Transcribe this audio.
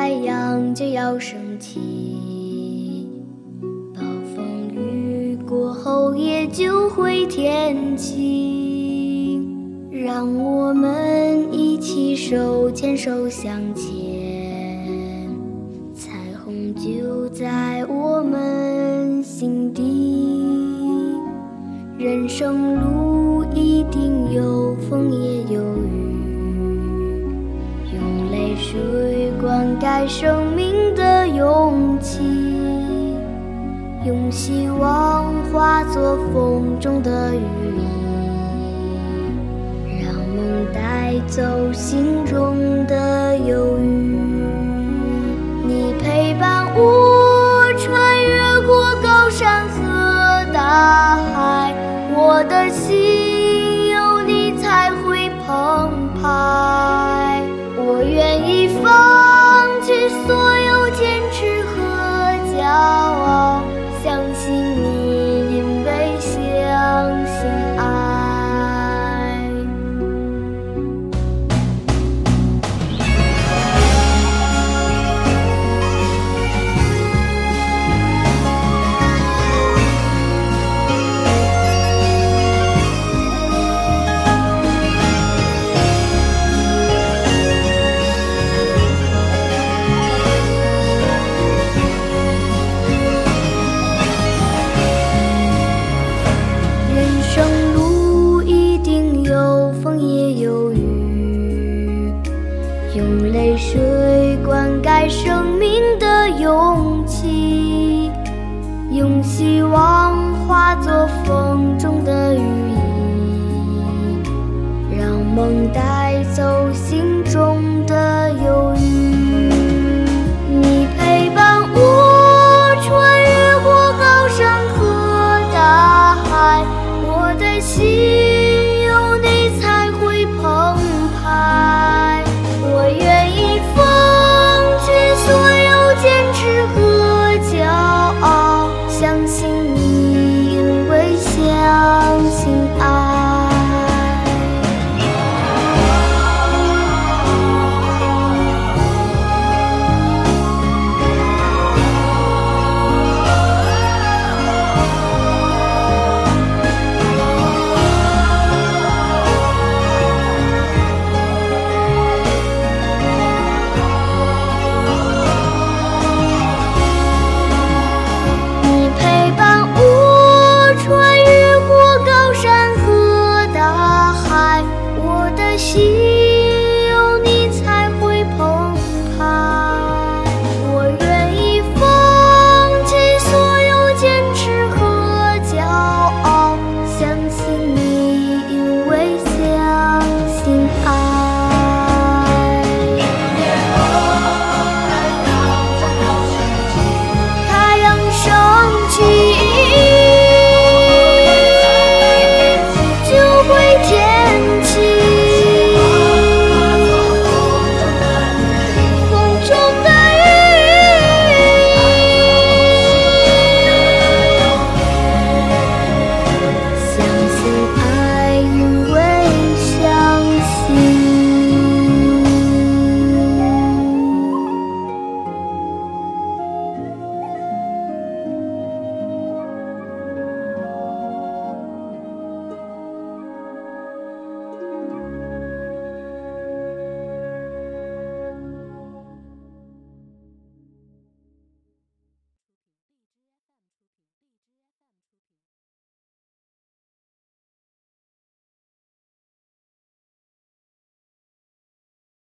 太阳就要升起。暴风雨过后也就会天晴，让我们一起手牵手向前，彩虹就在我们心底。人生路一定有风也有雨，用泪水灌溉生命的勇气，用希望化作风中的羽翼，让梦带走心中的忧郁。你陪伴我穿越过高山和大海，我的心有你才会澎湃。风带走心